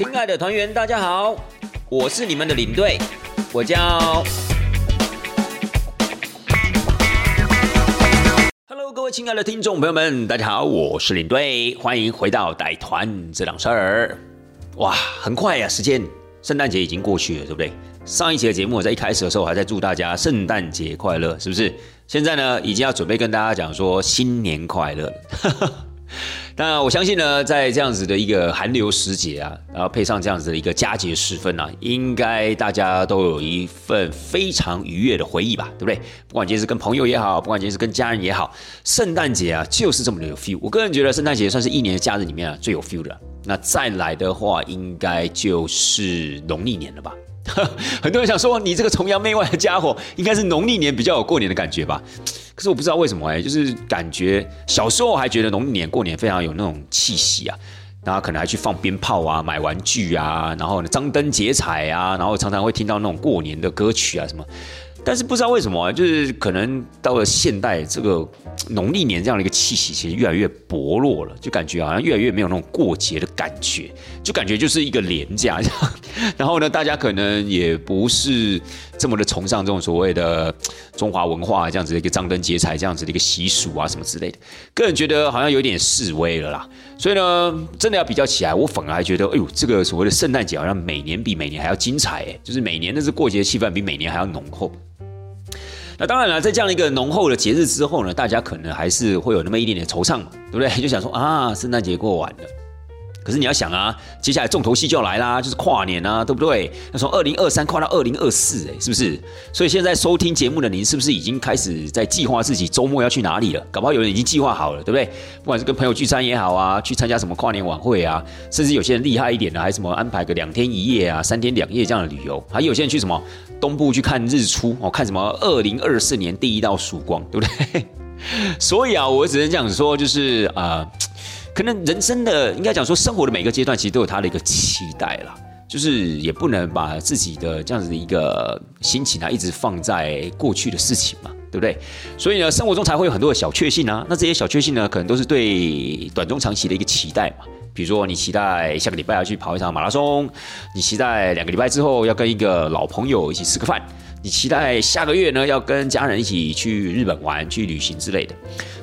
亲爱的团员，大家好，我是你们的领队，我叫。Hello，各位亲爱的听众朋友们，大家好，我是领队，欢迎回到带团这档事儿。哇，很快呀，时间，圣诞节已经过去了，对不对？上一期的节目在一开始的时候还在祝大家圣诞节快乐，是不是？现在呢，已经要准备跟大家讲说新年快乐了。那我相信呢，在这样子的一个寒流时节啊，然后配上这样子的一个佳节时分啊，应该大家都有一份非常愉悦的回忆吧，对不对？不管今天是跟朋友也好，不管今天是跟家人也好，圣诞节啊就是这么的有 feel。我个人觉得圣诞节算是一年的假日里面啊最有 feel 的。那再来的话，应该就是农历年了吧。很多人想说，你这个崇洋媚外的家伙，应该是农历年比较有过年的感觉吧？可是我不知道为什么哎，就是感觉小时候还觉得农历年过年非常有那种气息啊，然后可能还去放鞭炮啊、买玩具啊，然后张灯结彩啊，然后常常会听到那种过年的歌曲啊什么。但是不知道为什么，就是可能到了现代，这个农历年这样的一个气息，其实越来越薄弱了，就感觉好像越来越没有那种过节的感觉，就感觉就是一个廉价这样。然后呢，大家可能也不是这么的崇尚这种所谓的中华文化这样子的一个张灯结彩这样子的一个习俗啊什么之类的。个人觉得好像有点示威了啦。所以呢，真的要比较起来，我反而还觉得，哎呦，这个所谓的圣诞节好像每年比每年还要精彩哎，就是每年的这过节气氛比每年还要浓厚。那当然了，在这样一个浓厚的节日之后呢，大家可能还是会有那么一点点惆怅嘛，对不对？就想说啊，圣诞节过完了。可是你要想啊，接下来重头戏就要来啦，就是跨年啊，对不对？那从二零二三跨到二零二四，哎，是不是？所以现在收听节目的您，是不是已经开始在计划自己周末要去哪里了？搞不好有人已经计划好了，对不对？不管是跟朋友聚餐也好啊，去参加什么跨年晚会啊，甚至有些人厉害一点的，还什么安排个两天一夜啊、三天两夜这样的旅游，还有些人去什么东部去看日出哦，看什么二零二四年第一道曙光，对不对？所以啊，我只能这样说，就是啊。可能人生的应该讲说，生活的每个阶段其实都有他的一个期待啦，就是也不能把自己的这样子的一个心情啊，一直放在过去的事情嘛，对不对？所以呢，生活中才会有很多的小确幸啊。那这些小确幸呢，可能都是对短中长期的一个期待嘛。比如说，你期待下个礼拜要去跑一场马拉松，你期待两个礼拜之后要跟一个老朋友一起吃个饭。你期待下个月呢要跟家人一起去日本玩、去旅行之类的，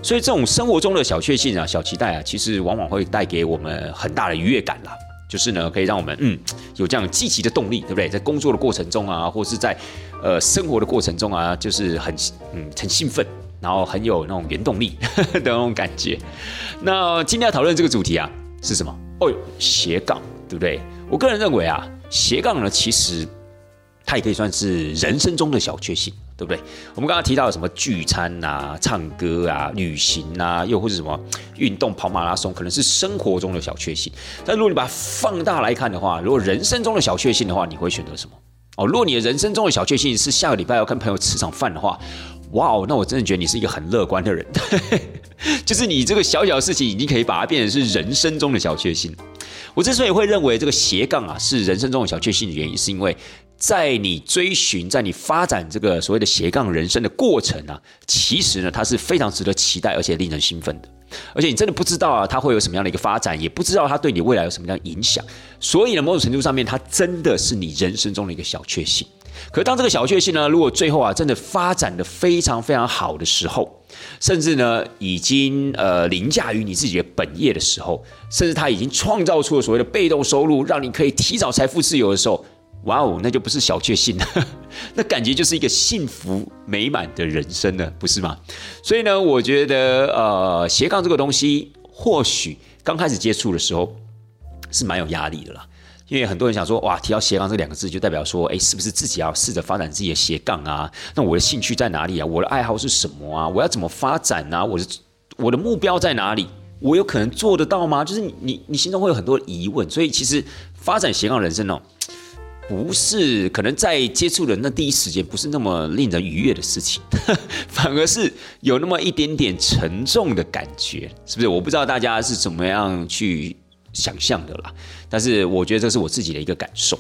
所以这种生活中的小确幸啊、小期待啊，其实往往会带给我们很大的愉悦感啦。就是呢，可以让我们嗯有这样积极的动力，对不对？在工作的过程中啊，或是在呃生活的过程中啊，就是很嗯很兴奋，然后很有那种原动力 的那种感觉。那今天要讨论这个主题啊是什么？哦，斜杠，对不对？我个人认为啊，斜杠呢其实。它也可以算是人生中的小确幸，对不对？我们刚刚提到什么聚餐啊、唱歌啊、旅行啊，又或者什么运动、跑马拉松，可能是生活中的小确幸。但如果你把它放大来看的话，如果人生中的小确幸的话，你会选择什么？哦，如果你的人生中的小确幸是下个礼拜要跟朋友吃场饭的话，哇哦，那我真的觉得你是一个很乐观的人，就是你这个小小的事情已经可以把它变成是人生中的小确幸。我之所以会认为这个斜杠啊是人生中的小确幸的原因，是因为。在你追寻，在你发展这个所谓的斜杠人生的过程啊，其实呢，它是非常值得期待，而且令人兴奋的。而且你真的不知道啊，它会有什么样的一个发展，也不知道它对你未来有什么样的影响。所以呢，某种程度上面，它真的是你人生中的一个小确幸。可当这个小确幸呢，如果最后啊，真的发展的非常非常好的时候，甚至呢，已经呃凌驾于你自己的本业的时候，甚至它已经创造出了所谓的被动收入，让你可以提早财富自由的时候。哇哦，那就不是小确幸了，那感觉就是一个幸福美满的人生了，不是吗？所以呢，我觉得呃，斜杠这个东西，或许刚开始接触的时候是蛮有压力的啦，因为很多人想说，哇，提到斜杠这两个字，就代表说，哎，是不是自己要试着发展自己的斜杠啊？那我的兴趣在哪里啊？我的爱好是什么啊？我要怎么发展啊？我的我的目标在哪里？我有可能做得到吗？就是你你你心中会有很多疑问，所以其实发展斜杠人生哦。不是，可能在接触的那第一时间不是那么令人愉悦的事情，反而是有那么一点点沉重的感觉，是不是？我不知道大家是怎么样去想象的啦，但是我觉得这是我自己的一个感受。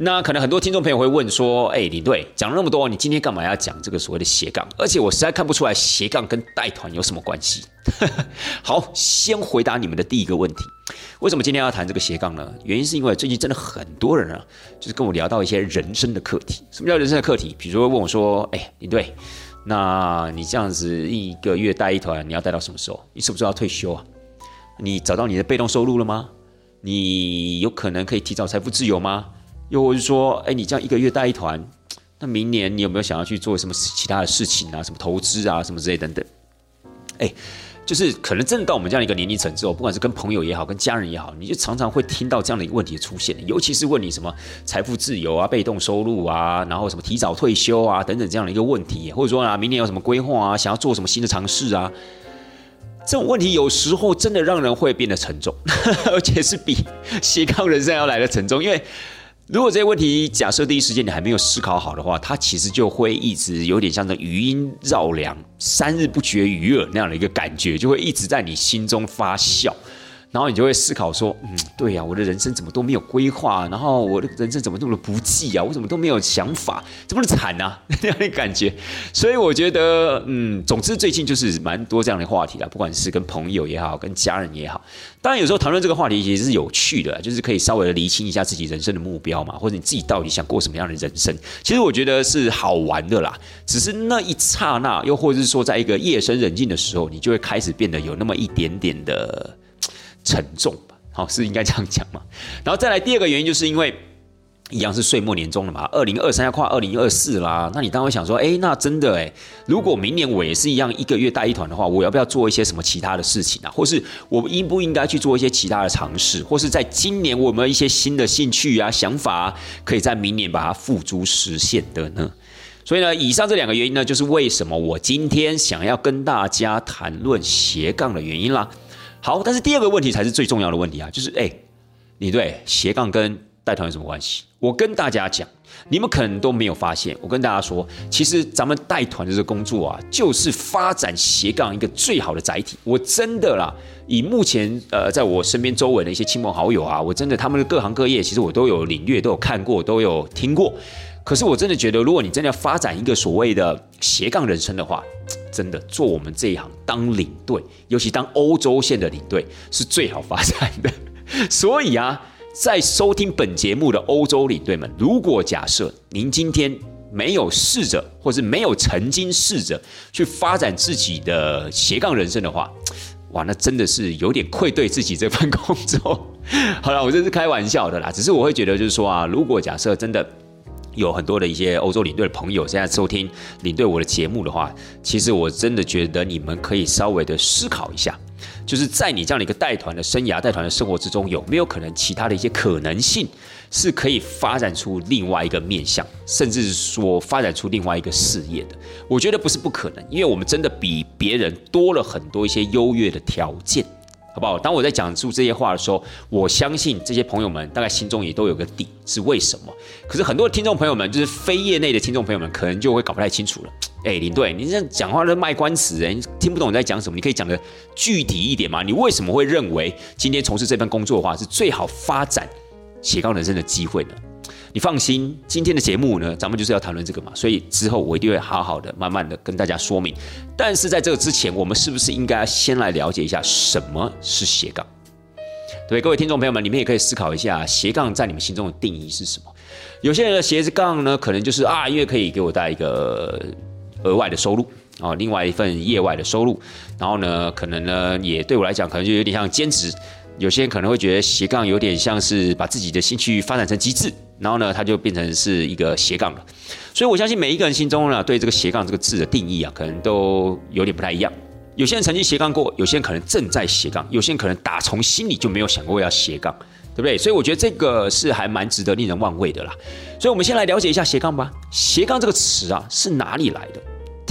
那可能很多听众朋友会问说：“哎，李队讲了那么多，你今天干嘛要讲这个所谓的斜杠？而且我实在看不出来斜杠跟带团有什么关系。”好，先回答你们的第一个问题：为什么今天要谈这个斜杠呢？原因是因为最近真的很多人啊，就是跟我聊到一些人生的课题。什么叫人生的课题？比如说问我说：“哎，李队，那你这样子一个月带一团，你要带到什么时候？你是不是要退休啊？你找到你的被动收入了吗？你有可能可以提早财富自由吗？”又或是说，哎，你这样一个月带一团，那明年你有没有想要去做什么其他的事情啊？什么投资啊，什么之类等等？哎，就是可能真的到我们这样一个年龄层之后，不管是跟朋友也好，跟家人也好，你就常常会听到这样的一个问题出现。尤其是问你什么财富自由啊、被动收入啊，然后什么提早退休啊等等这样的一个问题，或者说啊，明年有什么规划啊，想要做什么新的尝试啊？这种问题有时候真的让人会变得沉重，而且是比斜杠人生要来的沉重，因为。如果这些问题假设第一时间你还没有思考好的话，它其实就会一直有点像这余音绕梁、三日不绝于耳那样的一个感觉，就会一直在你心中发酵。然后你就会思考说，嗯，对呀，我的人生怎么都没有规划，然后我的人生怎么这么的不济啊？我怎么都没有想法，怎么惨啊？那样的感觉。所以我觉得，嗯，总之最近就是蛮多这样的话题了，不管是跟朋友也好，跟家人也好。当然有时候谈论这个话题其实是有趣的，就是可以稍微的厘清一下自己人生的目标嘛，或者你自己到底想过什么样的人生。其实我觉得是好玩的啦，只是那一刹那，又或者是说在一个夜深人静的时候，你就会开始变得有那么一点点的。沉重吧，好是应该这样讲嘛。然后再来第二个原因，就是因为一样是岁末年终了嘛，二零二三要跨二零二四啦。那你当然会想说，哎，那真的哎，如果明年我也是一样一个月带一团的话，我要不要做一些什么其他的事情啊？或是我应不应该去做一些其他的尝试？或是在今年我有没有一些新的兴趣啊、想法，可以在明年把它付诸实现的呢？所以呢，以上这两个原因呢，就是为什么我今天想要跟大家谈论斜杠的原因啦。好，但是第二个问题才是最重要的问题啊，就是哎，你对斜杠跟带团有什么关系？我跟大家讲，你们可能都没有发现，我跟大家说，其实咱们带团的这个工作啊，就是发展斜杠一个最好的载体。我真的啦，以目前呃，在我身边周围的一些亲朋好友啊，我真的他们的各行各业，其实我都有领略，都有看过，都有听过。可是我真的觉得，如果你真的要发展一个所谓的斜杠人生的话，真的做我们这一行当领队，尤其当欧洲线的领队是最好发展的。所以啊，在收听本节目的欧洲领队们，如果假设您今天没有试着，或是没有曾经试着去发展自己的斜杠人生的话，哇，那真的是有点愧对自己这份工作。好了，我这是开玩笑的啦，只是我会觉得就是说啊，如果假设真的。有很多的一些欧洲领队的朋友现在收听领队我的节目的话，其实我真的觉得你们可以稍微的思考一下，就是在你这样的一个带团的生涯、带团的生活之中，有没有可能其他的一些可能性是可以发展出另外一个面向，甚至是说发展出另外一个事业的？我觉得不是不可能，因为我们真的比别人多了很多一些优越的条件。好不好？当我在讲述这些话的时候，我相信这些朋友们大概心中也都有个底，是为什么？可是很多听众朋友们，就是非业内的听众朋友们，可能就会搞不太清楚了。哎，林队，你这样讲话都卖关子，人，听不懂你在讲什么？你可以讲的具体一点吗？你为什么会认为今天从事这份工作的话，是最好发展斜杠人生的机会呢？你放心，今天的节目呢，咱们就是要谈论这个嘛，所以之后我一定会好好的、慢慢的跟大家说明。但是在这个之前，我们是不是应该先来了解一下什么是斜杠？对各位听众朋友们，你们也可以思考一下，斜杠在你们心中的定义是什么？有些人的斜杠呢，可能就是啊，因为可以给我带一个额外的收入啊，另外一份业外的收入，然后呢，可能呢，也对我来讲，可能就有点像兼职。有些人可能会觉得斜杠有点像是把自己的兴趣发展成机制。然后呢，它就变成是一个斜杠了。所以我相信每一个人心中呢，对这个斜杠这个字的定义啊，可能都有点不太一样。有些人曾经斜杠过，有些人可能正在斜杠，有些人可能打从心里就没有想过要斜杠，对不对？所以我觉得这个是还蛮值得令人望味的啦。所以我们先来了解一下斜杠吧。斜杠这个词啊，是哪里来的？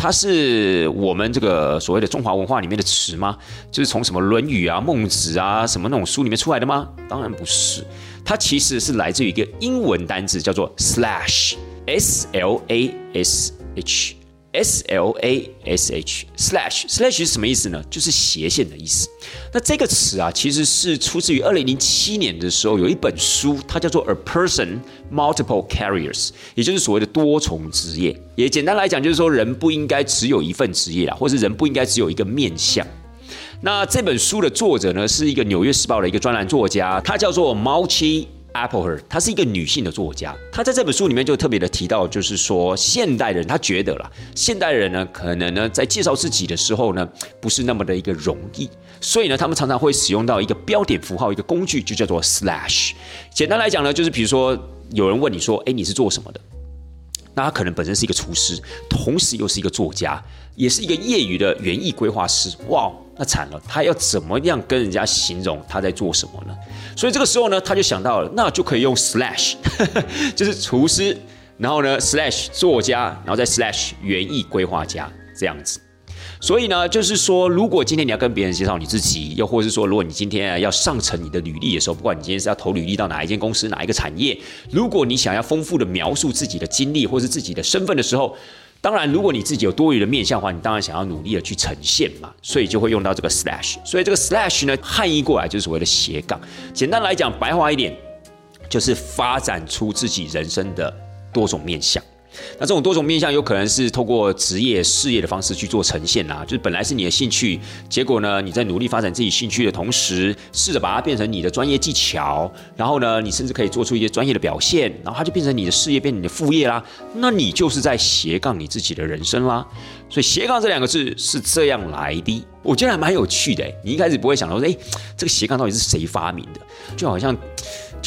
它是我们这个所谓的中华文化里面的词吗？就是从什么《论语》啊、《孟子》啊什么那种书里面出来的吗？当然不是。它其实是来自于一个英文单字，叫做 slash，s l a s h S L A S H slash slash 是什么意思呢？就是斜线的意思。那这个词啊，其实是出自于二零零七年的时候，有一本书，它叫做《A Person Multiple Careers》，也就是所谓的多重职业。也简单来讲，就是说人不应该只有一份职业啊，或是人不应该只有一个面相。那这本书的作者呢，是一个《纽约时报》的一个专栏作家，他叫做 Malchi Appleher，她是一个女性的作家。她在这本书里面就特别的提到，就是说现代人，她觉得啦，现代人呢，可能呢，在介绍自己的时候呢，不是那么的一个容易，所以呢，他们常常会使用到一个标点符号，一个工具，就叫做 slash。简单来讲呢，就是比如说有人问你说，哎，你是做什么的？那他可能本身是一个厨师，同时又是一个作家，也是一个业余的园艺规划师。哇，那惨了，他要怎么样跟人家形容他在做什么呢？所以这个时候呢，他就想到了，那就可以用 slash，就是厨师，然后呢 slash 作家，然后再 slash 园艺规划家这样子。所以呢，就是说，如果今天你要跟别人介绍你自己，又或是说，如果你今天要上层你的履历的时候，不管你今天是要投履历到哪一间公司、哪一个产业，如果你想要丰富的描述自己的经历或是自己的身份的时候，当然，如果你自己有多余的面相的话，你当然想要努力的去呈现嘛，所以就会用到这个 slash。所以这个 slash 呢，汉译过来就是所谓的斜杠。简单来讲，白话一点，就是发展出自己人生的多种面相。那这种多种面向有可能是透过职业事业的方式去做呈现啊，就是本来是你的兴趣，结果呢，你在努力发展自己兴趣的同时，试着把它变成你的专业技巧，然后呢，你甚至可以做出一些专业的表现，然后它就变成你的事业，变成你的副业啦。那你就是在斜杠你自己的人生啦。所以斜杠这两个字是这样来的，我觉得还蛮有趣的。你一开始不会想到说，哎，这个斜杠到底是谁发明的？就好像。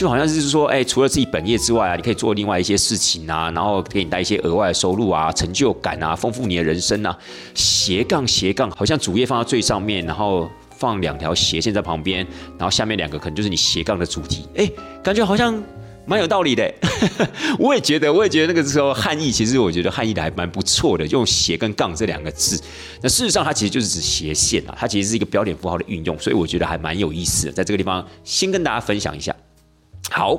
就好像是说，哎，除了自己本业之外啊，你可以做另外一些事情啊，然后给你带一些额外的收入啊、成就感啊，丰富你的人生啊。斜杠斜杠，好像主页放在最上面，然后放两条斜线在旁边，然后下面两个可能就是你斜杠的主题。哎，感觉好像蛮有道理的。我也觉得，我也觉得那个时候汉译，其实我觉得汉译的还蛮不错的，用斜跟杠这两个字。那事实上，它其实就是指斜线啊，它其实是一个标点符号的运用，所以我觉得还蛮有意思的。在这个地方，先跟大家分享一下。好，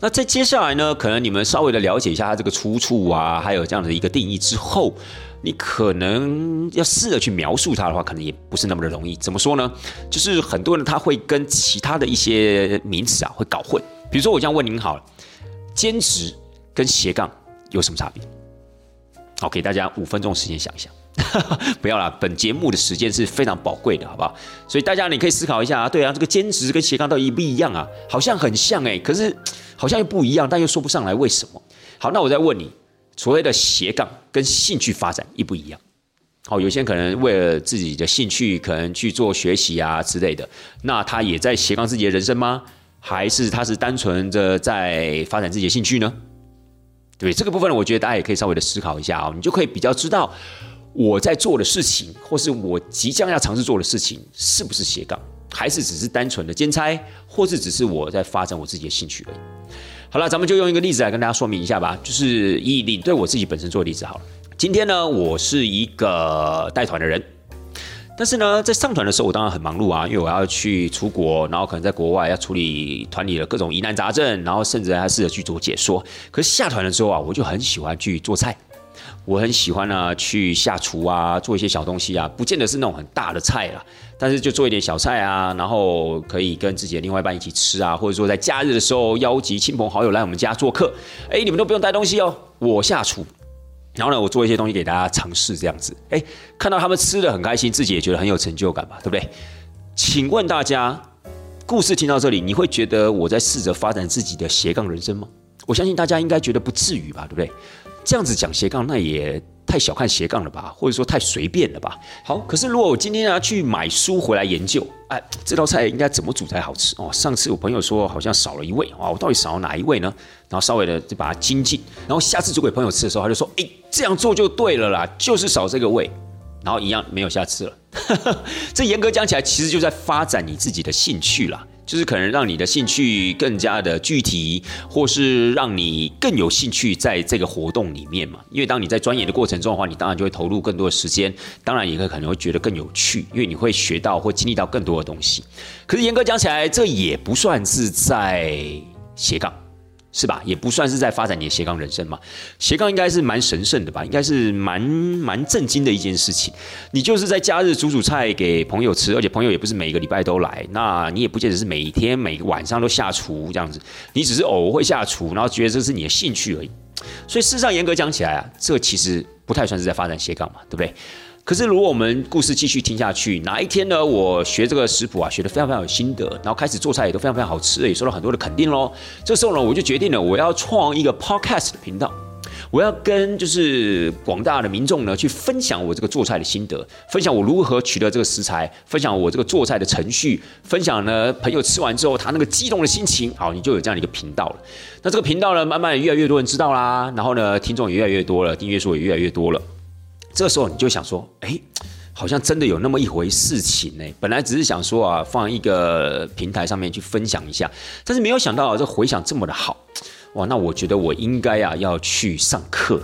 那在接下来呢，可能你们稍微的了解一下它这个出处啊，还有这样的一个定义之后，你可能要试着去描述它的话，可能也不是那么的容易。怎么说呢？就是很多人他会跟其他的一些名词啊会搞混。比如说，我这样问您好了，兼职跟斜杠有什么差别？好，给大家五分钟时间想一想。不要啦，本节目的时间是非常宝贵的，好不好？所以大家你可以思考一下啊，对啊，这个兼职跟斜杠到底不一样啊？好像很像哎，可是 好像又不一样，但又说不上来为什么。好，那我再问你，所谓的斜杠跟兴趣发展一不一样？好，有些人可能为了自己的兴趣，可能去做学习啊之类的，那他也在斜杠自己的人生吗？还是他是单纯的在发展自己的兴趣呢？对这个部分，我觉得大家也可以稍微的思考一下哦，你就可以比较知道。我在做的事情，或是我即将要尝试做的事情，是不是斜杠，还是只是单纯的兼差，或是只是我在发展我自己的兴趣而已？好了，咱们就用一个例子来跟大家说明一下吧，就是以领队我自己本身做例子好了。今天呢，我是一个带团的人，但是呢，在上团的时候，我当然很忙碌啊，因为我要去出国，然后可能在国外要处理团里的各种疑难杂症，然后甚至还试着去做解说。可是下团的时候啊，我就很喜欢去做菜。我很喜欢呢，去下厨啊，做一些小东西啊，不见得是那种很大的菜啦，但是就做一点小菜啊，然后可以跟自己的另外一半一起吃啊，或者说在假日的时候邀集亲朋好友来我们家做客，哎，你们都不用带东西哦，我下厨，然后呢，我做一些东西给大家尝试，这样子，哎，看到他们吃的很开心，自己也觉得很有成就感吧，对不对？请问大家，故事听到这里，你会觉得我在试着发展自己的斜杠人生吗？我相信大家应该觉得不至于吧，对不对？这样子讲斜杠，那也太小看斜杠了吧，或者说太随便了吧。好，可是如果我今天要去买书回来研究，哎，这道菜应该怎么煮才好吃哦？上次我朋友说好像少了一味啊，我到底少了哪一味呢？然后稍微的就把它精进，然后下次煮给朋友吃的时候，他就说，哎，这样做就对了啦，就是少这个味，然后一样没有下次了。这严格讲起来，其实就在发展你自己的兴趣啦。就是可能让你的兴趣更加的具体，或是让你更有兴趣在这个活动里面嘛。因为当你在钻研的过程中的话，你当然就会投入更多的时间，当然也会可能会觉得更有趣，因为你会学到或经历到更多的东西。可是严格讲起来，这也不算是在斜杠，是吧？也不算是在发展你的斜杠人生嘛。斜杠应该是蛮神圣的吧？应该是蛮蛮震惊的一件事情。你就是在假日煮煮菜给朋友吃，而且朋友也不是每个礼拜都来，那你也不见得是每天每个晚上都下厨这样子，你只是偶尔会下厨，然后觉得这是你的兴趣而已。所以事实上严格讲起来啊，这其实不太算是在发展斜杠嘛，对不对？可是，如果我们故事继续听下去，哪一天呢？我学这个食谱啊，学的非常非常有心得，然后开始做菜也都非常非常好吃，也受到很多的肯定喽。这时候呢，我就决定了，我要创一个 podcast 的频道，我要跟就是广大的民众呢去分享我这个做菜的心得，分享我如何取得这个食材，分享我这个做菜的程序，分享呢朋友吃完之后他那个激动的心情。好，你就有这样的一个频道了。那这个频道呢，慢慢越来越多人知道啦，然后呢，听众也越来越多了，订阅数也越来越多了。这时候你就想说，哎，好像真的有那么一回事情呢。本来只是想说啊，放一个平台上面去分享一下，但是没有想到这回响这么的好，哇！那我觉得我应该啊要去上课，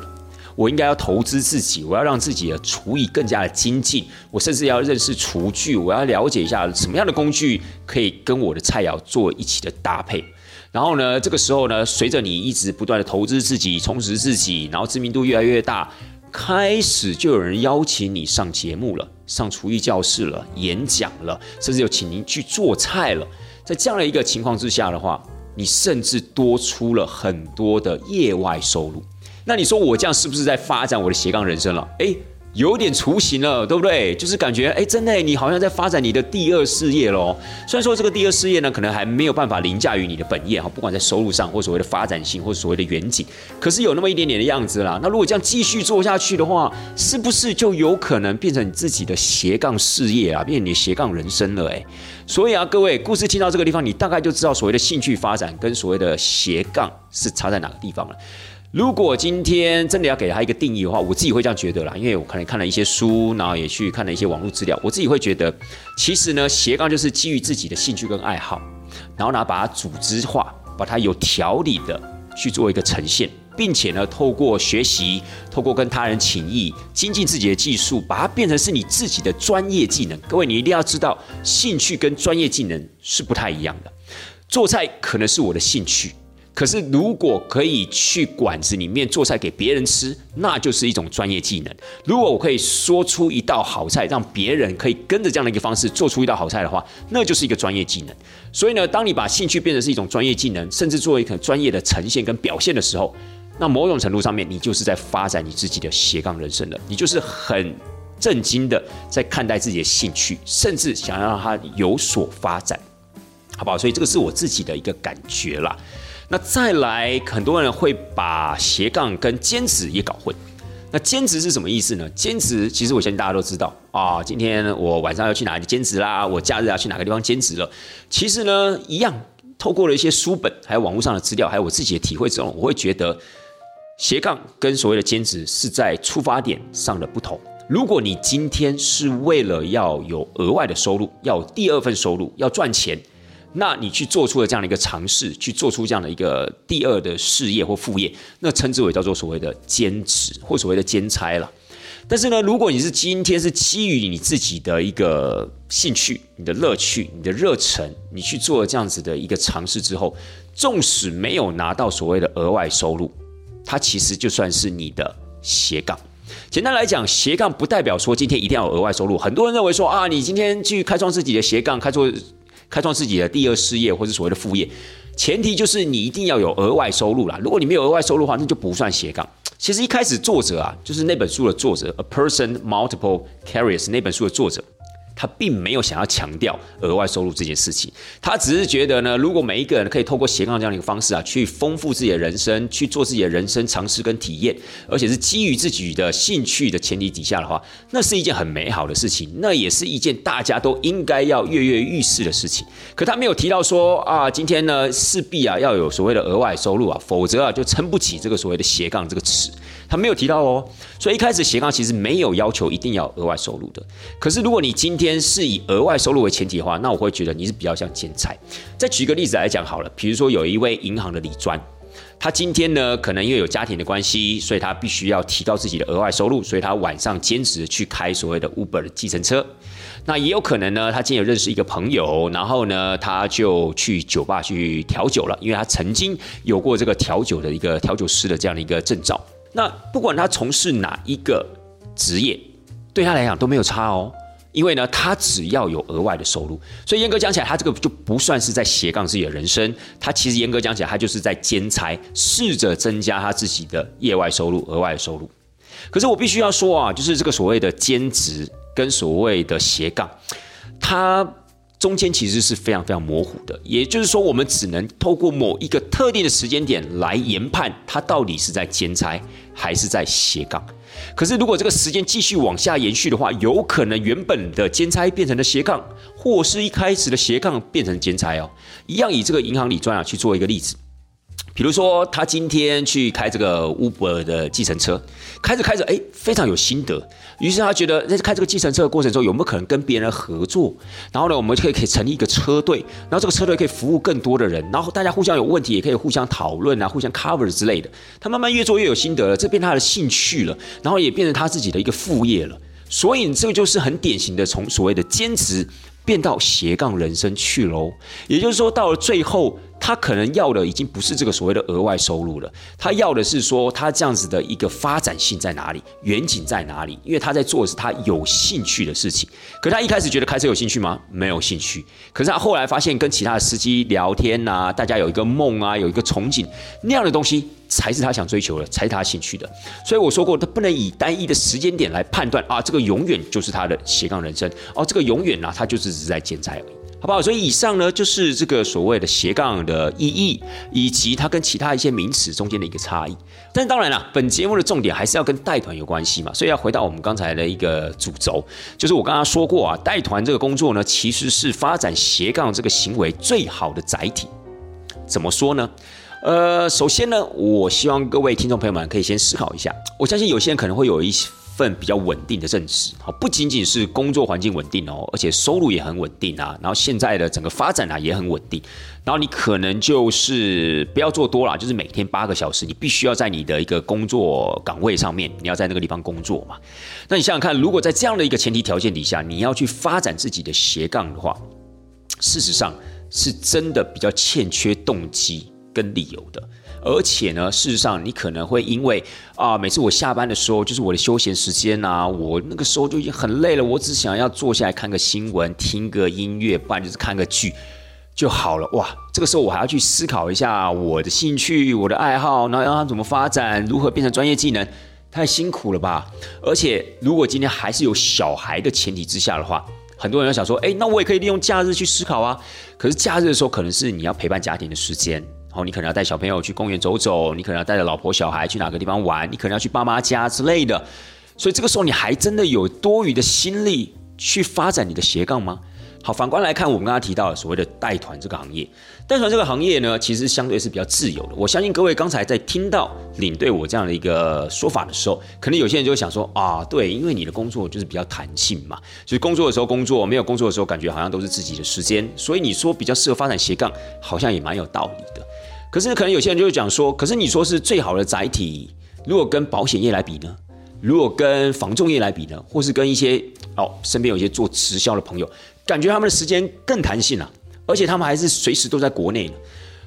我应该要投资自己，我要让自己的厨艺更加的精进，我甚至要认识厨具，我要了解一下什么样的工具可以跟我的菜肴做一起的搭配。然后呢，这个时候呢，随着你一直不断的投资自己，充实自己，然后知名度越来越大。开始就有人邀请你上节目了，上厨艺教室了，演讲了，甚至有请您去做菜了。在这样的一个情况之下的话，你甚至多出了很多的业外收入。那你说我这样是不是在发展我的斜杠人生了？诶。有点雏形了，对不对？就是感觉，哎，真的，你好像在发展你的第二事业喽。虽然说这个第二事业呢，可能还没有办法凌驾于你的本业哈，不管在收入上或所谓的发展性或所谓的远景，可是有那么一点点的样子啦。那如果这样继续做下去的话，是不是就有可能变成你自己的斜杠事业啊，变成你的斜杠人生了？哎，所以啊，各位，故事听到这个地方，你大概就知道所谓的兴趣发展跟所谓的斜杠是差在哪个地方了。如果今天真的要给他一个定义的话，我自己会这样觉得啦，因为我可能看了一些书，然后也去看了一些网络资料，我自己会觉得，其实呢，斜杠就是基于自己的兴趣跟爱好，然后呢，把它组织化，把它有条理的去做一个呈现，并且呢，透过学习，透过跟他人请益，精进自己的技术，把它变成是你自己的专业技能。各位，你一定要知道，兴趣跟专业技能是不太一样的。做菜可能是我的兴趣。可是，如果可以去馆子里面做菜给别人吃，那就是一种专业技能。如果我可以说出一道好菜，让别人可以跟着这样的一个方式做出一道好菜的话，那就是一个专业技能。所以呢，当你把兴趣变成是一种专业技能，甚至作为一个专业的呈现跟表现的时候，那某种程度上面，你就是在发展你自己的斜杠人生了。你就是很震惊的在看待自己的兴趣，甚至想要让它有所发展，好不好？所以这个是我自己的一个感觉啦。那再来，很多人会把斜杠跟兼职也搞混。那兼职是什么意思呢？兼职其实我相信大家都知道啊。今天我晚上要去哪里兼职啦？我假日要去哪个地方兼职了？其实呢，一样，透过了一些书本，还有网络上的资料，还有我自己的体会之后，我会觉得斜杠跟所谓的兼职是在出发点上的不同。如果你今天是为了要有额外的收入，要有第二份收入，要赚钱。那你去做出了这样的一个尝试，去做出这样的一个第二的事业或副业，那称之为叫做所谓的兼职或所谓的兼差了。但是呢，如果你是今天是基于你自己的一个兴趣、你的乐趣、你的热忱，你去做了这样子的一个尝试之后，纵使没有拿到所谓的额外收入，它其实就算是你的斜杠。简单来讲，斜杠不代表说今天一定要有额外收入。很多人认为说啊，你今天去开创自己的斜杠，开创。开创自己的第二事业或者所谓的副业，前提就是你一定要有额外收入啦。如果你没有额外收入的话，那就不算斜杠。其实一开始作者啊，就是那本书的作者，《A Person Multiple carriers，》那本书的作者。他并没有想要强调额外收入这件事情，他只是觉得呢，如果每一个人可以透过斜杠这样的一个方式啊，去丰富自己的人生，去做自己的人生尝试跟体验，而且是基于自己的兴趣的前提底下的话，那是一件很美好的事情，那也是一件大家都应该要跃跃欲试的事情。可他没有提到说啊，今天呢势必啊要有所谓的额外收入啊，否则啊就撑不起这个所谓的斜杠这个词。他没有提到哦，所以一开始斜杠其实没有要求一定要额外收入的。可是如果你今天是以额外收入为前提的话，那我会觉得你是比较像兼差。再举个例子来讲好了，比如说有一位银行的李专，他今天呢可能因为有家庭的关系，所以他必须要提高自己的额外收入，所以他晚上兼职去开所谓的 Uber 的计程车。那也有可能呢，他今天有认识一个朋友，然后呢，他就去酒吧去调酒了，因为他曾经有过这个调酒的一个调酒师的这样的一个证照。那不管他从事哪一个职业，对他来讲都没有差哦。因为呢，他只要有额外的收入，所以严格讲起来，他这个就不算是在斜杠自己的人生。他其实严格讲起来，他就是在兼差，试着增加他自己的业外收入、额外的收入。可是我必须要说啊，就是这个所谓的兼职跟所谓的斜杠，他中间其实是非常非常模糊的。也就是说，我们只能透过某一个特定的时间点来研判，它到底是在兼差还是在斜杠。可是，如果这个时间继续往下延续的话，有可能原本的兼差变成了斜杠，或是一开始的斜杠变成兼差哦。一样以这个银行理专啊去做一个例子。比如说，他今天去开这个 Uber 的计程车，开着开着，哎，非常有心得。于是他觉得，在开这个计程车的过程中，有没有可能跟别人合作？然后呢，我们可以可以成立一个车队，然后这个车队可以服务更多的人，然后大家互相有问题也可以互相讨论啊，互相 cover 之类的。他慢慢越做越有心得了，这变他的兴趣了，然后也变成他自己的一个副业了。所以这个就是很典型的从所谓的兼职变到斜杠人生去喽。也就是说，到了最后。他可能要的已经不是这个所谓的额外收入了，他要的是说他这样子的一个发展性在哪里，远景在哪里？因为他在做的是他有兴趣的事情。可他一开始觉得开车有兴趣吗？没有兴趣。可是他后来发现跟其他的司机聊天呐，大家有一个梦啊，有一个憧憬，那样的东西才是他想追求的，才是他兴趣的。所以我说过，他不能以单一的时间点来判断啊，这个永远就是他的斜杠人生哦，这个永远呢，他就是只是在兼差而已。好不好？所以以上呢，就是这个所谓的斜杠的意义，以及它跟其他一些名词中间的一个差异。但当然了，本节目的重点还是要跟带团有关系嘛，所以要回到我们刚才的一个主轴，就是我刚刚说过啊，带团这个工作呢，其实是发展斜杠这个行为最好的载体。怎么说呢？呃，首先呢，我希望各位听众朋友们可以先思考一下，我相信有些人可能会有一些。份比较稳定的正职，好，不仅仅是工作环境稳定哦，而且收入也很稳定啊。然后现在的整个发展啊也很稳定。然后你可能就是不要做多了，就是每天八个小时，你必须要在你的一个工作岗位上面，你要在那个地方工作嘛。那你想想看，如果在这样的一个前提条件底下，你要去发展自己的斜杠的话，事实上是真的比较欠缺动机跟理由的。而且呢，事实上，你可能会因为啊，每次我下班的时候，就是我的休闲时间呐，我那个时候就已经很累了，我只想要坐下来看个新闻，听个音乐，不然就是看个剧就好了。哇，这个时候我还要去思考一下我的兴趣、我的爱好，然后让它怎么发展，如何变成专业技能，太辛苦了吧？而且，如果今天还是有小孩的前提之下的话，很多人要想说，哎，那我也可以利用假日去思考啊。可是假日的时候，可能是你要陪伴家庭的时间。然后你可能要带小朋友去公园走走，你可能要带着老婆小孩去哪个地方玩，你可能要去爸妈家之类的。所以这个时候你还真的有多余的心力去发展你的斜杠吗？好，反观来看，我们刚刚提到的所谓的带团这个行业，带团这个行业呢，其实相对是比较自由的。我相信各位刚才在听到领队我这样的一个说法的时候，可能有些人就会想说啊，对，因为你的工作就是比较弹性嘛，就是工作的时候工作，没有工作的时候感觉好像都是自己的时间，所以你说比较适合发展斜杠，好像也蛮有道理的。可是可能有些人就会讲说，可是你说是最好的载体，如果跟保险业来比呢？如果跟防重业来比呢？或是跟一些哦身边有一些做直销的朋友，感觉他们的时间更弹性了，而且他们还是随时都在国内呢。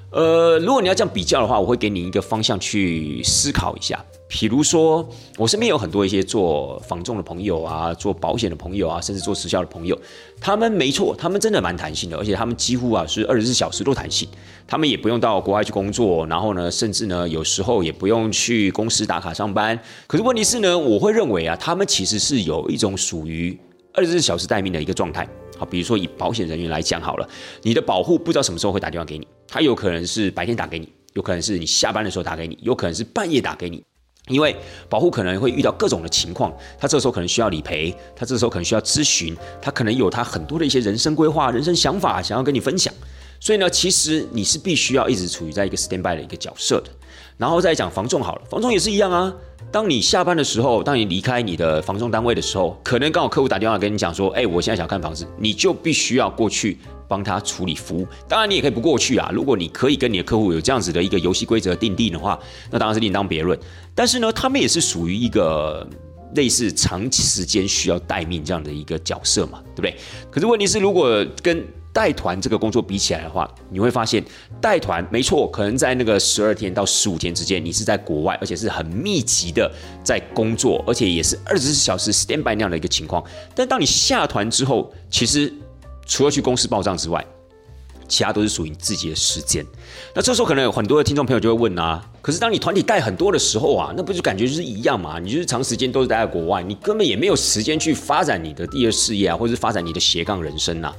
呃，如果你要这样比较的话，我会给你一个方向去思考一下。比如说，我身边有很多一些做房仲的朋友啊，做保险的朋友啊，甚至做直销的朋友，他们没错，他们真的蛮弹性的，而且他们几乎啊是二十四小时都弹性，他们也不用到国外去工作，然后呢，甚至呢有时候也不用去公司打卡上班。可是问题是呢，我会认为啊，他们其实是有一种属于二十四小时待命的一个状态。好，比如说以保险人员来讲好了，你的保护不知道什么时候会打电话给你，他有可能是白天打给你，有可能是你下班的时候打给你，有可能是半夜打给你。因为保护可能会遇到各种的情况，他这时候可能需要理赔，他这时候可能需要咨询，他可能有他很多的一些人生规划、人生想法想要跟你分享，所以呢，其实你是必须要一直处于在一个 stand by 的一个角色的。然后再讲防重好了，防重也是一样啊。当你下班的时候，当你离开你的防重单位的时候，可能刚好客户打电话跟你讲说，哎，我现在想看房子，你就必须要过去。帮他处理服务，当然你也可以不过去啊。如果你可以跟你的客户有这样子的一个游戏规则定定的话，那当然是另当别论。但是呢，他们也是属于一个类似长时间需要待命这样的一个角色嘛，对不对？可是问题是，如果跟带团这个工作比起来的话，你会发现带团没错，可能在那个十二天到十五天之间，你是在国外，而且是很密集的在工作，而且也是二十四小时 stand by 那样的一个情况。但当你下团之后，其实除了去公司报账之外，其他都是属于自己的时间。那这时候可能有很多的听众朋友就会问啊，可是当你团体带很多的时候啊，那不就感觉就是一样嘛？你就是长时间都是待在国外，你根本也没有时间去发展你的第二事业啊，或者是发展你的斜杠人生呐。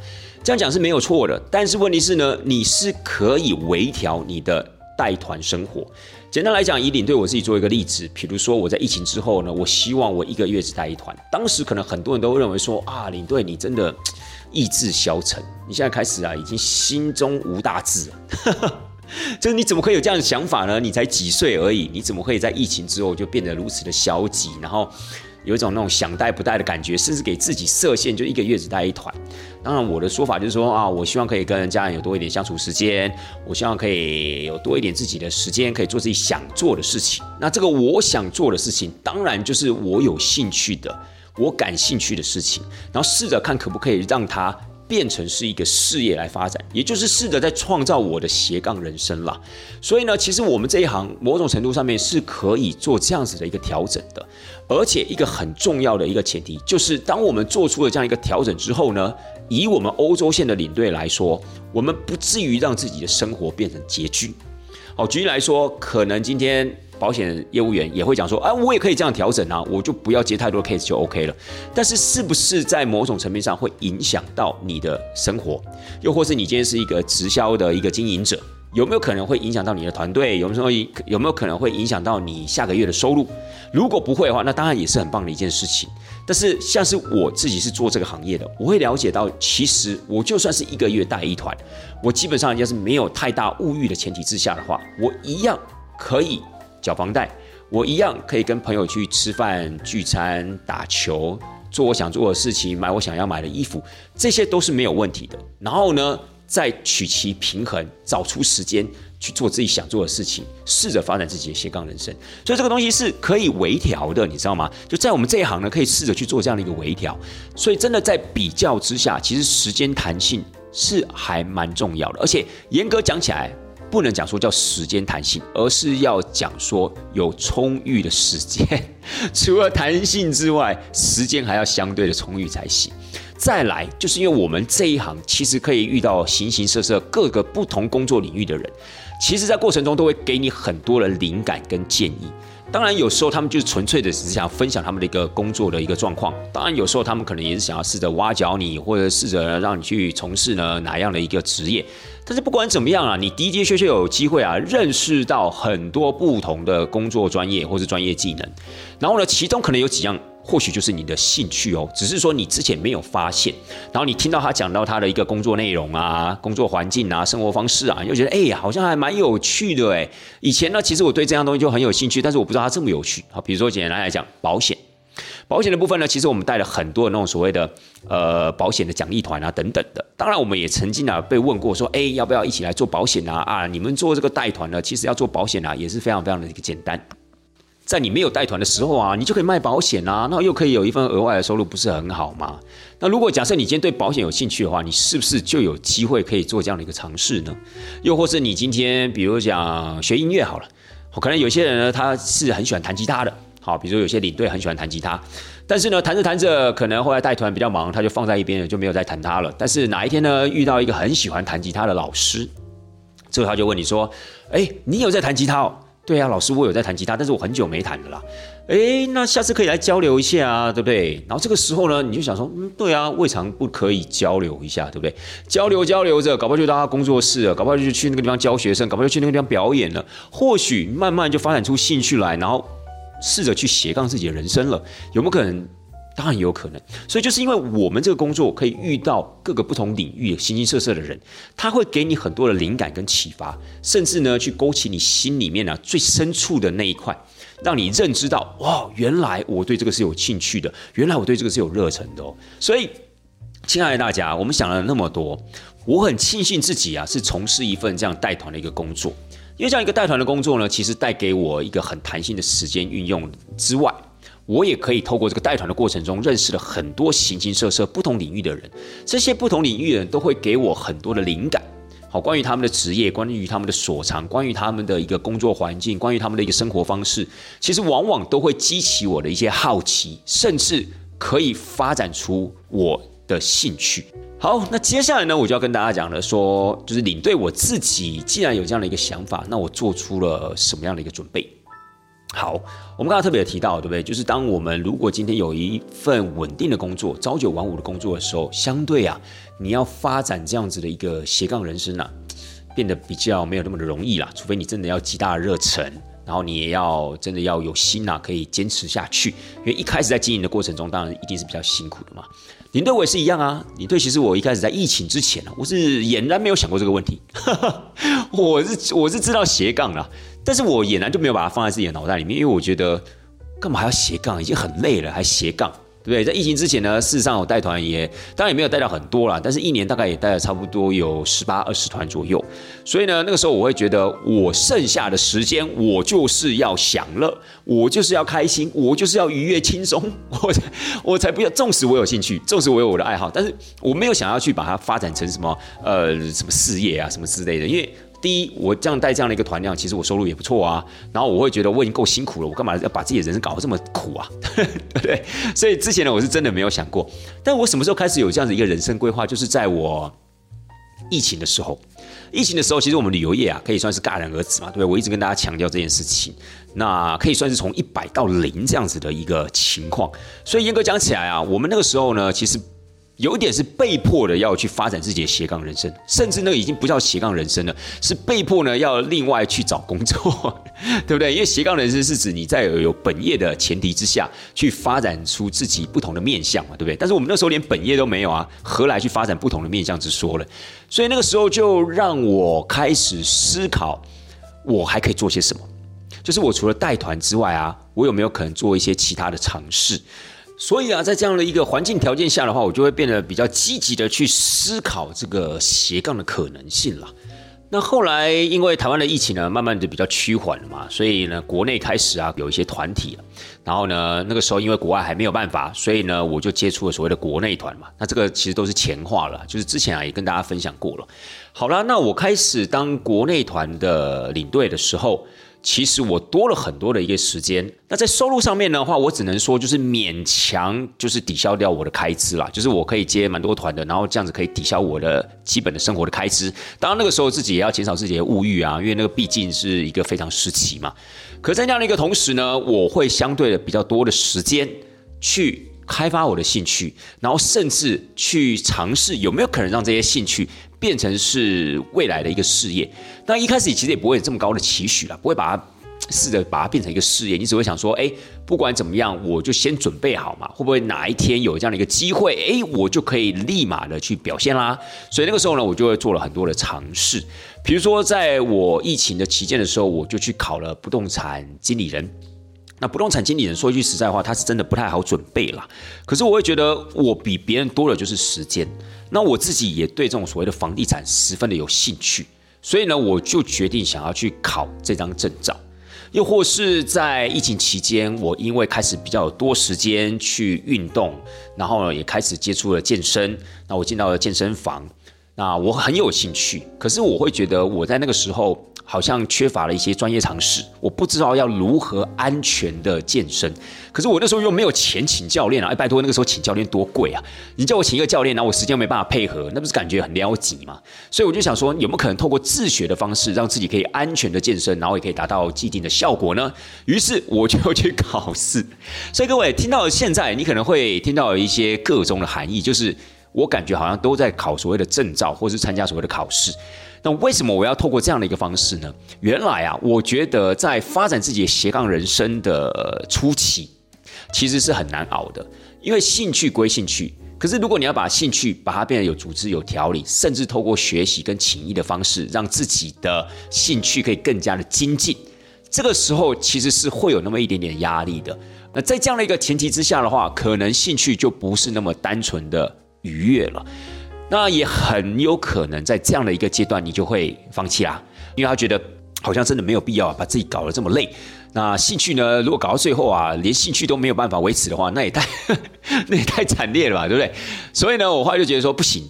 这样讲是没有错的，但是问题是呢，你是可以微调你的带团生活。简单来讲，以领队我自己做一个例子，比如说我在疫情之后呢，我希望我一个月只带一团。当时可能很多人都认为说啊，领队你真的。意志消沉，你现在开始啊，已经心中无大志了。就 是你怎么可以有这样的想法呢？你才几岁而已，你怎么可以在疫情之后就变得如此的消极，然后有一种那种想带不带的感觉，甚至给自己设限，就一个月只带一团。当然，我的说法就是说啊，我希望可以跟家人有多一点相处时间，我希望可以有多一点自己的时间，可以做自己想做的事情。那这个我想做的事情，当然就是我有兴趣的。我感兴趣的事情，然后试着看可不可以让它变成是一个事业来发展，也就是试着在创造我的斜杠人生啦。所以呢，其实我们这一行某种程度上面是可以做这样子的一个调整的，而且一个很重要的一个前提就是，当我们做出了这样一个调整之后呢，以我们欧洲线的领队来说，我们不至于让自己的生活变成拮据。好，举例来说，可能今天。保险业务员也会讲说，啊，我也可以这样调整啊，我就不要接太多 case 就 OK 了。但是，是不是在某种层面上会影响到你的生活？又或是你今天是一个直销的一个经营者，有没有可能会影响到你的团队？有没有有没有可能会影响到你下个月的收入？如果不会的话，那当然也是很棒的一件事情。但是，像是我自己是做这个行业的，我会了解到，其实我就算是一个月带一团，我基本上要是没有太大物欲的前提之下的话，我一样可以。缴房贷，我一样可以跟朋友去吃饭、聚餐、打球，做我想做的事情，买我想要买的衣服，这些都是没有问题的。然后呢，再取其平衡，找出时间去做自己想做的事情，试着发展自己的斜杠人生。所以这个东西是可以微调的，你知道吗？就在我们这一行呢，可以试着去做这样的一个微调。所以真的在比较之下，其实时间弹性是还蛮重要的，而且严格讲起来。不能讲说叫时间弹性，而是要讲说有充裕的时间。除了弹性之外，时间还要相对的充裕才行。再来，就是因为我们这一行其实可以遇到形形色色各个不同工作领域的人，其实在过程中都会给你很多的灵感跟建议。当然，有时候他们就是纯粹的只是想分享他们的一个工作的一个状况。当然，有时候他们可能也是想要试着挖角你，或者试着让你去从事呢哪样的一个职业。但是不管怎么样啊，你的的确确有机会啊，认识到很多不同的工作专业或是专业技能。然后呢，其中可能有几样。或许就是你的兴趣哦，只是说你之前没有发现，然后你听到他讲到他的一个工作内容啊、工作环境啊、生活方式啊，你就觉得哎呀，好像还蛮有趣的哎。以前呢，其实我对这样东西就很有兴趣，但是我不知道它这么有趣。好，比如说简单来讲，保险，保险的部分呢，其实我们带了很多的那种所谓的呃保险的奖励团啊等等的。当然，我们也曾经啊被问过说，哎，要不要一起来做保险啊？啊，你们做这个带团呢，其实要做保险啊，也是非常非常的一个简单。在你没有带团的时候啊，你就可以卖保险啊，那又可以有一份额外的收入，不是很好吗？那如果假设你今天对保险有兴趣的话，你是不是就有机会可以做这样的一个尝试呢？又或是你今天比如讲学音乐好了，可能有些人呢他是很喜欢弹吉他的，好，比如有些领队很喜欢弹吉他，但是呢弹着弹着，可能后来带团比较忙，他就放在一边了，就没有再弹它了。但是哪一天呢遇到一个很喜欢弹吉他的老师，之后他就问你说：“哎，你有在弹吉他哦？”对啊，老师，我有在弹吉他，但是我很久没弹了啦。哎，那下次可以来交流一下啊，对不对？然后这个时候呢，你就想说，嗯，对啊，未尝不可以交流一下，对不对？交流交流着，搞不好就到他工作室了，搞不好就去那个地方教学生，搞不好就去那个地方表演了。或许慢慢就发展出兴趣来，然后试着去斜杠自己的人生了，有没有可能？当然有可能，所以就是因为我们这个工作可以遇到各个不同领域形形色色的人，他会给你很多的灵感跟启发，甚至呢去勾起你心里面呢最深处的那一块，让你认知到哇，原来我对这个是有兴趣的，原来我对这个是有热忱的哦。所以，亲爱的大家，我们想了那么多，我很庆幸自己啊是从事一份这样带团的一个工作，因为这样一个带团的工作呢，其实带给我一个很弹性的时间运用之外。我也可以透过这个带团的过程中，认识了很多形形色色不同领域的人。这些不同领域的人都会给我很多的灵感。好，关于他们的职业，关于他们的所长，关于他们的一个工作环境，关于他们的一个生活方式，其实往往都会激起我的一些好奇，甚至可以发展出我的兴趣。好，那接下来呢，我就要跟大家讲了，说就是领队我自己既然有这样的一个想法，那我做出了什么样的一个准备？好，我们刚刚特别提到，对不对？就是当我们如果今天有一份稳定的工作，朝九晚五的工作的时候，相对啊，你要发展这样子的一个斜杠人生啊，变得比较没有那么的容易啦。除非你真的要极大的热忱，然后你也要真的要有心呐，可以坚持下去。因为一开始在经营的过程中，当然一定是比较辛苦的嘛。领队我也是一样啊，领队其实我一开始在疫情之前呢，我是俨然没有想过这个问题，我是我是知道斜杠了，但是我俨然就没有把它放在自己的脑袋里面，因为我觉得干嘛还要斜杠，已经很累了，还斜杠。对不对？在疫情之前呢，事实上我带团也，当然也没有带到很多啦，但是一年大概也带了差不多有十八二十团左右。所以呢，那个时候我会觉得，我剩下的时间，我就是要享乐，我就是要开心，我就是要愉悦轻松，我才我才不要。纵使我有兴趣，纵使我有我的爱好，但是我没有想要去把它发展成什么呃什么事业啊什么之类的，因为。第一，我这样带这样的一个团量，其实我收入也不错啊。然后我会觉得我已经够辛苦了，我干嘛要把自己的人生搞得这么苦啊？对 不对？所以之前呢，我是真的没有想过。但我什么时候开始有这样的一个人生规划？就是在我疫情的时候。疫情的时候，其实我们旅游业啊，可以算是戛然而止嘛，对不对？我一直跟大家强调这件事情。那可以算是从一百到零这样子的一个情况。所以严格讲起来啊，我们那个时候呢，其实。有一点是被迫的要去发展自己的斜杠人生，甚至那个已经不叫斜杠人生了，是被迫呢要另外去找工作，对不对？因为斜杠人生是指你在有本业的前提之下去发展出自己不同的面相嘛，对不对？但是我们那时候连本业都没有啊，何来去发展不同的面相之说了？所以那个时候就让我开始思考，我还可以做些什么？就是我除了带团之外啊，我有没有可能做一些其他的尝试？所以啊，在这样的一个环境条件下的话，我就会变得比较积极的去思考这个斜杠的可能性了。那后来因为台湾的疫情呢，慢慢的比较趋缓了嘛，所以呢，国内开始啊有一些团体了。然后呢，那个时候因为国外还没有办法，所以呢，我就接触了所谓的国内团嘛。那这个其实都是前话了，就是之前啊也跟大家分享过了。好了，那我开始当国内团的领队的时候。其实我多了很多的一个时间，那在收入上面的话，我只能说就是勉强就是抵消掉我的开支啦，就是我可以接蛮多团的，然后这样子可以抵消我的基本的生活的开支。当然那个时候自己也要减少自己的物欲啊，因为那个毕竟是一个非常时期嘛。可在这样的一个同时呢，我会相对的比较多的时间去开发我的兴趣，然后甚至去尝试有没有可能让这些兴趣。变成是未来的一个事业，那一开始其实也不会有这么高的期许了，不会把它试着把它变成一个事业，你只会想说，哎，不管怎么样，我就先准备好嘛，会不会哪一天有这样的一个机会，哎，我就可以立马的去表现啦。所以那个时候呢，我就会做了很多的尝试，比如说在我疫情的期间的时候，我就去考了不动产经理人。那不动产经理人说一句实在话，他是真的不太好准备啦。可是我会觉得我比别人多的就是时间。那我自己也对这种所谓的房地产十分的有兴趣，所以呢，我就决定想要去考这张证照。又或是在疫情期间，我因为开始比较多时间去运动，然后呢，也开始接触了健身。那我进到了健身房，那我很有兴趣。可是我会觉得我在那个时候。好像缺乏了一些专业常识，我不知道要如何安全的健身。可是我那时候又没有钱请教练啊！哎，拜托，那个时候请教练多贵啊！你叫我请一个教练，然后我时间没办法配合，那不是感觉很撩急吗？所以我就想说，有没有可能透过自学的方式，让自己可以安全的健身，然后也可以达到既定的效果呢？于是我就去考试。所以各位听到现在，你可能会听到一些个中的含义，就是我感觉好像都在考所谓的证照，或是参加所谓的考试。那为什么我要透过这样的一个方式呢？原来啊，我觉得在发展自己的斜杠人生的初期，其实是很难熬的。因为兴趣归兴趣，可是如果你要把兴趣把它变得有组织、有条理，甚至透过学习跟情谊的方式，让自己的兴趣可以更加的精进，这个时候其实是会有那么一点点压力的。那在这样的一个前提之下的话，可能兴趣就不是那么单纯的愉悦了。那也很有可能在这样的一个阶段，你就会放弃啦，因为他觉得好像真的没有必要把自己搞得这么累，那兴趣呢，如果搞到最后啊，连兴趣都没有办法维持的话，那也太 那也太惨烈了吧，对不对？所以呢，我后来就觉得说不行，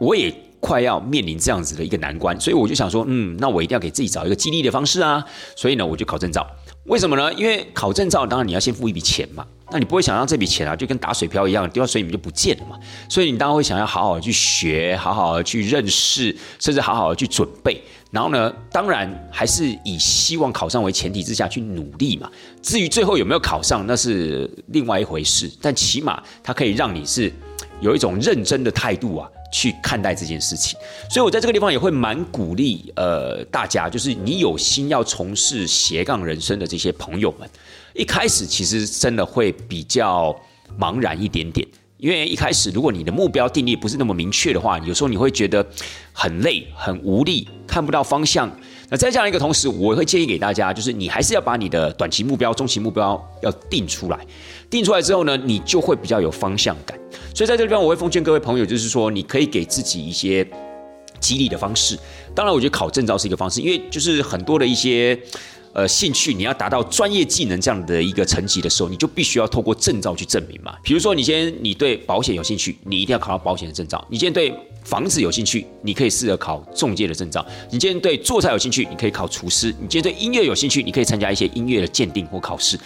我也快要面临这样子的一个难关，所以我就想说，嗯，那我一定要给自己找一个激励的方式啊。所以呢，我就考证照。为什么呢？因为考证照，当然你要先付一笔钱嘛。那你不会想让这笔钱啊，就跟打水漂一样，丢到水里面就不见了嘛？所以你当然会想要好好去学，好好去认识，甚至好好去准备。然后呢，当然还是以希望考上为前提之下去努力嘛。至于最后有没有考上，那是另外一回事。但起码它可以让你是有一种认真的态度啊。去看待这件事情，所以我在这个地方也会蛮鼓励呃大家，就是你有心要从事斜杠人生的这些朋友们，一开始其实真的会比较茫然一点点，因为一开始如果你的目标定义不是那么明确的话，有时候你会觉得很累、很无力，看不到方向。那在这样一个同时，我会建议给大家，就是你还是要把你的短期目标、中期目标要定出来。定出来之后呢，你就会比较有方向感。所以在这个地方，我会奉劝各位朋友，就是说，你可以给自己一些激励的方式。当然，我觉得考证照是一个方式，因为就是很多的一些。呃，兴趣你要达到专业技能这样的一个层级的时候，你就必须要透过证照去证明嘛。比如说，你先你对保险有兴趣，你一定要考到保险的证照；你今天对房子有兴趣，你可以试着考中介的证照；你今天对做菜有兴趣，你可以考厨师；你今天对音乐有兴趣，你可以参加一些音乐的鉴定或考试。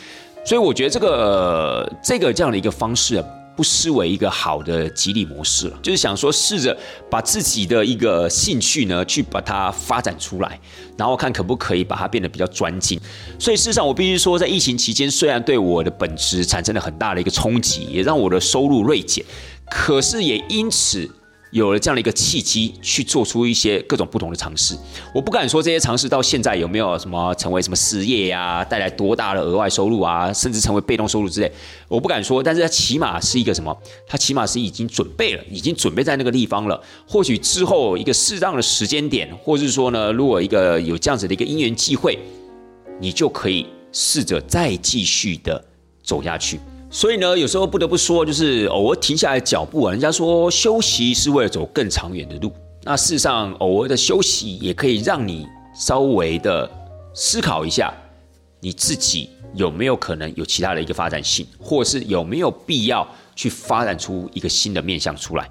所以，我觉得这个这个这样的一个方式。不失为一个好的激励模式了，就是想说试着把自己的一个兴趣呢，去把它发展出来，然后看可不可以把它变得比较专精。所以事实上，我必须说，在疫情期间，虽然对我的本职产生了很大的一个冲击，也让我的收入锐减，可是也因此。有了这样的一个契机，去做出一些各种不同的尝试。我不敢说这些尝试到现在有没有什么成为什么事业呀，带来多大的额外收入啊，甚至成为被动收入之类，我不敢说。但是它起码是一个什么？它起码是已经准备了，已经准备在那个地方了。或许之后一个适当的时间点，或者是说呢，如果一个有这样子的一个因缘际会，你就可以试着再继续的走下去。所以呢，有时候不得不说，就是偶尔停下来脚步啊。人家说休息是为了走更长远的路，那事实上，偶尔的休息也可以让你稍微的思考一下，你自己有没有可能有其他的一个发展性，或是有没有必要去发展出一个新的面向出来。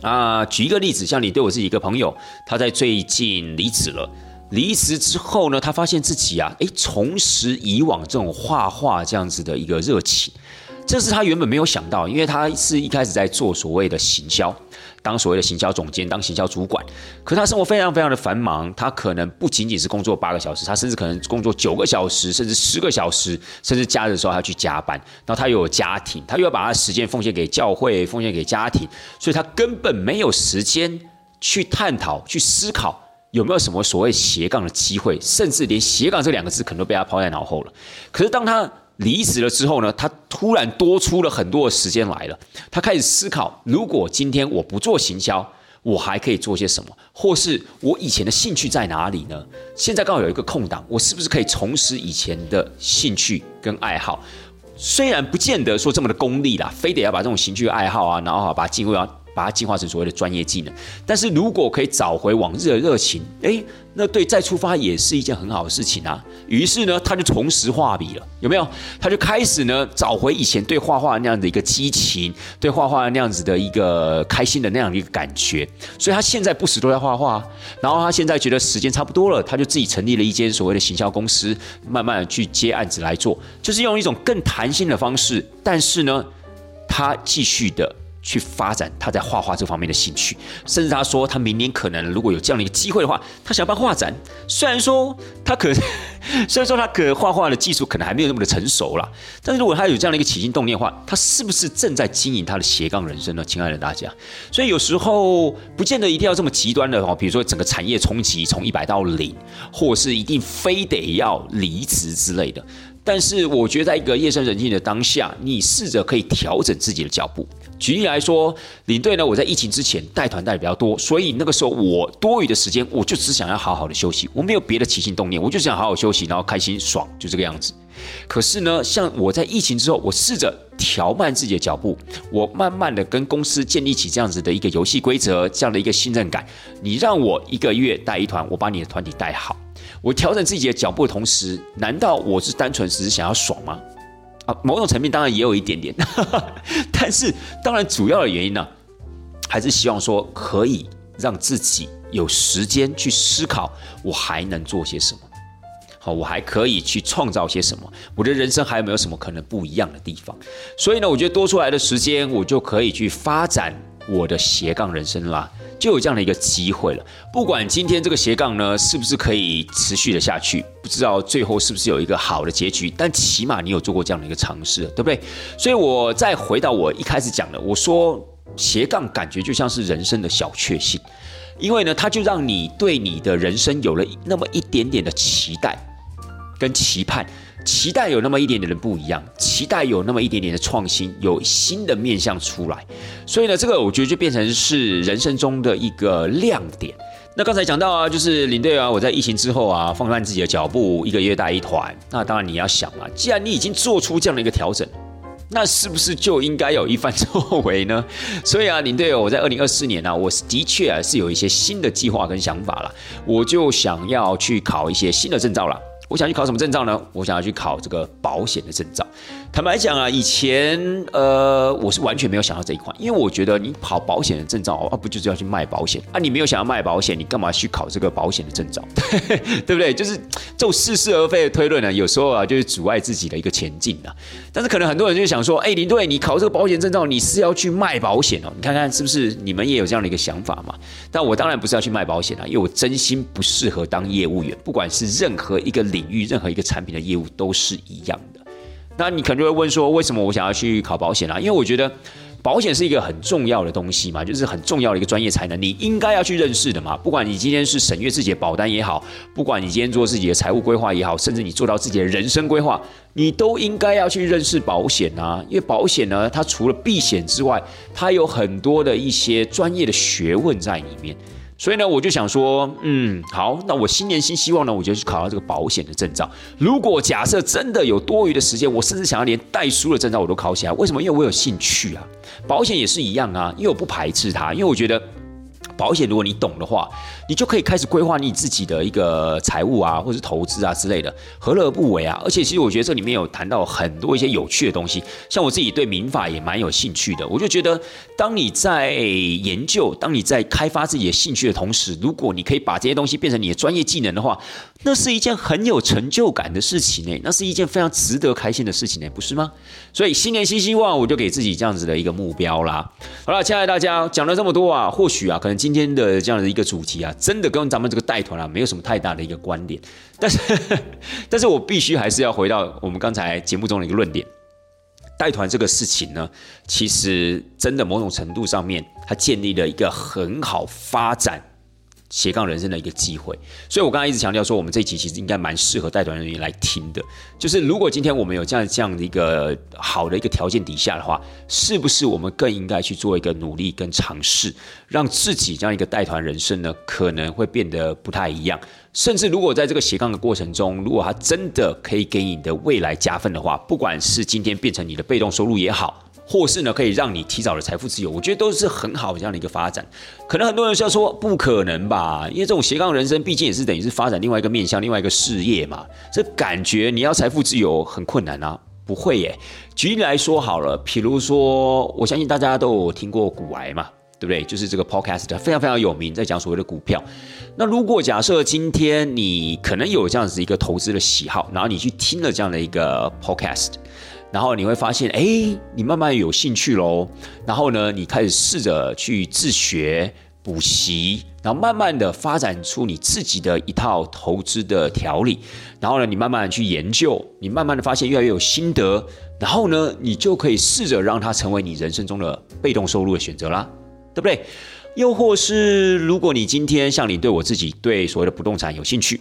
啊，举一个例子，像你对我自己一个朋友，他在最近离职了，离职之后呢，他发现自己啊，诶，重拾以往这种画画这样子的一个热情。这是他原本没有想到，因为他是一开始在做所谓的行销，当所谓的行销总监，当行销主管。可他生活非常非常的繁忙，他可能不仅仅是工作八个小时，他甚至可能工作九个小时，甚至十个小时，甚至假日的时候还要去加班。然后他又有家庭，他又要把他的时间奉献给教会，奉献给家庭，所以他根本没有时间去探讨、去思考有没有什么所谓斜杠的机会，甚至连斜杠这两个字可能都被他抛在脑后了。可是当他离职了之后呢，他突然多出了很多的时间来了。他开始思考，如果今天我不做行销，我还可以做些什么？或是我以前的兴趣在哪里呢？现在刚好有一个空档，我是不是可以重拾以前的兴趣跟爱好？虽然不见得说这么的功利啦，非得要把这种兴趣爱好啊，然后把它进入到。把它进化成所谓的专业技能，但是如果可以找回往日的热情，诶，那对再出发也是一件很好的事情啊。于是呢，他就重拾画笔了，有没有？他就开始呢，找回以前对画画那样的一个激情，对画画那样子的一个开心的那样的一个感觉。所以他现在不时都在画画，然后他现在觉得时间差不多了，他就自己成立了一间所谓的行销公司，慢慢的去接案子来做，就是用一种更弹性的方式，但是呢，他继续的。去发展他在画画这方面的兴趣，甚至他说他明年可能如果有这样的一个机会的话，他想要办画展。虽然说他可，虽然说他可画画的技术可能还没有那么的成熟啦，但是如果他有这样的一个起心动念的话，他是不是正在经营他的斜杠人生呢？亲爱的大家，所以有时候不见得一定要这么极端的哦，比如说整个产业冲击从一百到零，或是一定非得要离职之类的。但是我觉得在一个夜深人静的当下，你试着可以调整自己的脚步。举例来说，领队呢，我在疫情之前带团带的比较多，所以那个时候我多余的时间，我就只想要好好的休息，我没有别的起心动念，我就想好好休息，然后开心爽，就这个样子。可是呢，像我在疫情之后，我试着调慢自己的脚步，我慢慢的跟公司建立起这样子的一个游戏规则，这样的一个信任感。你让我一个月带一团，我把你的团体带好。我调整自己的脚步的同时，难道我是单纯只是想要爽吗？啊，某种层面当然也有一点点，但是当然主要的原因呢，还是希望说可以让自己有时间去思考，我还能做些什么。好，我还可以去创造些什么？我的人生还有没有什么可能不一样的地方？所以呢，我觉得多出来的时间，我就可以去发展我的斜杠人生啦，就有这样的一个机会了。不管今天这个斜杠呢，是不是可以持续的下去，不知道最后是不是有一个好的结局，但起码你有做过这样的一个尝试，对不对？所以我再回到我一开始讲的，我说斜杠感觉就像是人生的小确幸，因为呢，它就让你对你的人生有了那么一点点的期待。跟期盼、期待有那么一点点的不一样，期待有那么一点点的创新，有新的面向出来，所以呢，这个我觉得就变成是人生中的一个亮点。那刚才讲到啊，就是领队啊，我在疫情之后啊，放慢自己的脚步，一个月带一团。那当然你要想啊，既然你已经做出这样的一个调整，那是不是就应该有一番作为呢？所以啊，领队，我在二零二四年呢，我的确啊是有一些新的计划跟想法了，我就想要去考一些新的证照了。我想去考什么证照呢？我想要去考这个保险的证照。坦白讲啊，以前呃，我是完全没有想到这一块，因为我觉得你考保险的证照啊，不就是要去卖保险啊？你没有想要卖保险，你干嘛去考这个保险的证照？对不对？就是这种似是而非的推论呢，有时候啊，就是阻碍自己的一个前进啊。但是可能很多人就想说，哎，林队，你考这个保险证照，你是要去卖保险哦？你看看是不是你们也有这样的一个想法嘛？但我当然不是要去卖保险啊，因为我真心不适合当业务员，不管是任何一个领域、任何一个产品的业务都是一样的。那你可能就会问说，为什么我想要去考保险啊？因为我觉得保险是一个很重要的东西嘛，就是很重要的一个专业才能，你应该要去认识的嘛。不管你今天是审阅自己的保单也好，不管你今天做自己的财务规划也好，甚至你做到自己的人生规划，你都应该要去认识保险啊。因为保险呢，它除了避险之外，它有很多的一些专业的学问在里面。所以呢，我就想说，嗯，好，那我新年新希望呢，我就去考到这个保险的证照。如果假设真的有多余的时间，我甚至想要连代书的证照我都考起来。为什么？因为我有兴趣啊。保险也是一样啊，因为我不排斥它，因为我觉得。保险，如果你懂的话，你就可以开始规划你自己的一个财务啊，或者是投资啊之类的，何乐而不为啊？而且，其实我觉得这里面有谈到很多一些有趣的东西，像我自己对民法也蛮有兴趣的。我就觉得，当你在研究，当你在开发自己的兴趣的同时，如果你可以把这些东西变成你的专业技能的话，那是一件很有成就感的事情呢，那是一件非常值得开心的事情呢，不是吗？所以新年新希望，我就给自己这样子的一个目标啦。好了，亲爱的大家，讲了这么多啊，或许啊，可能今天的这样的一个主题啊，真的跟咱们这个带团啊，没有什么太大的一个关联。但是，但是我必须还是要回到我们刚才节目中的一个论点，带团这个事情呢，其实真的某种程度上面，它建立了一个很好发展。斜杠人生的一个机会，所以我刚才一直强调说，我们这一期其实应该蛮适合带团人员来听的。就是如果今天我们有这样这样的一个好的一个条件底下的话，是不是我们更应该去做一个努力跟尝试，让自己这样一个带团人生呢，可能会变得不太一样。甚至如果在这个斜杠的过程中，如果它真的可以给你的未来加分的话，不管是今天变成你的被动收入也好。或是呢，可以让你提早的财富自由，我觉得都是很好这样的一个发展。可能很多人是要说不可能吧，因为这种斜杠人生毕竟也是等于是发展另外一个面向、另外一个事业嘛。这感觉你要财富自由很困难啊？不会耶。举例来说好了，比如说，我相信大家都有听过股癌嘛，对不对？就是这个 podcast 非常非常有名，在讲所谓的股票。那如果假设今天你可能有这样子一个投资的喜好，然后你去听了这样的一个 podcast。然后你会发现，哎，你慢慢有兴趣喽。然后呢，你开始试着去自学补习，然后慢慢的发展出你自己的一套投资的条理。然后呢，你慢慢去研究，你慢慢的发现越来越有心得。然后呢，你就可以试着让它成为你人生中的被动收入的选择啦，对不对？又或是如果你今天像你对我自己对所谓的不动产有兴趣。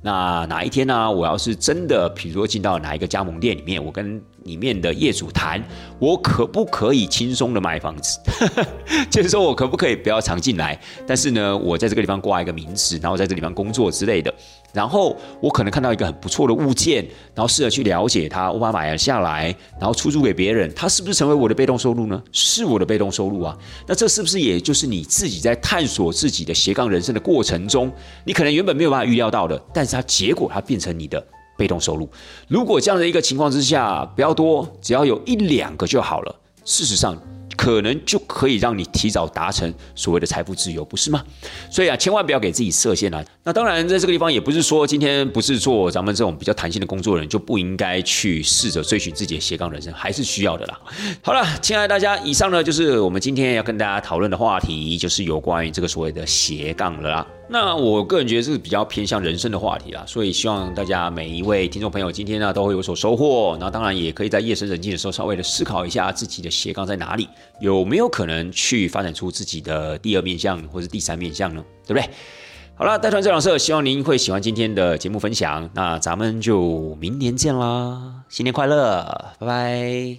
那哪一天呢？我要是真的，比如说进到哪一个加盟店里面，我跟里面的业主谈，我可不可以轻松的买房子？就是说我可不可以不要常进来，但是呢，我在这个地方挂一个名字，然后在这个地方工作之类的。然后我可能看到一个很不错的物件，然后试着去了解它，我把它买了下来，然后出租给别人，它是不是成为我的被动收入呢？是我的被动收入啊。那这是不是也就是你自己在探索自己的斜杠人生的过程中，你可能原本没有办法预料到的，但是它结果它变成你的被动收入。如果这样的一个情况之下，不要多，只要有一两个就好了。事实上。可能就可以让你提早达成所谓的财富自由，不是吗？所以啊，千万不要给自己设限啊。那当然，在这个地方也不是说今天不是做咱们这种比较弹性的工作人就不应该去试着追寻自己的斜杠人生，还是需要的啦。好了，亲爱的大家，以上呢就是我们今天要跟大家讨论的话题，就是有关于这个所谓的斜杠了啦。那我个人觉得是比较偏向人生的话题啦，所以希望大家每一位听众朋友今天呢都会有所收获。那当然也可以在夜深人静的时候稍微的思考一下自己的斜杠在哪里，有没有可能去发展出自己的第二面相或是第三面相呢？对不对？好了，带团这两社，希望您会喜欢今天的节目分享。那咱们就明年见啦，新年快乐，拜拜。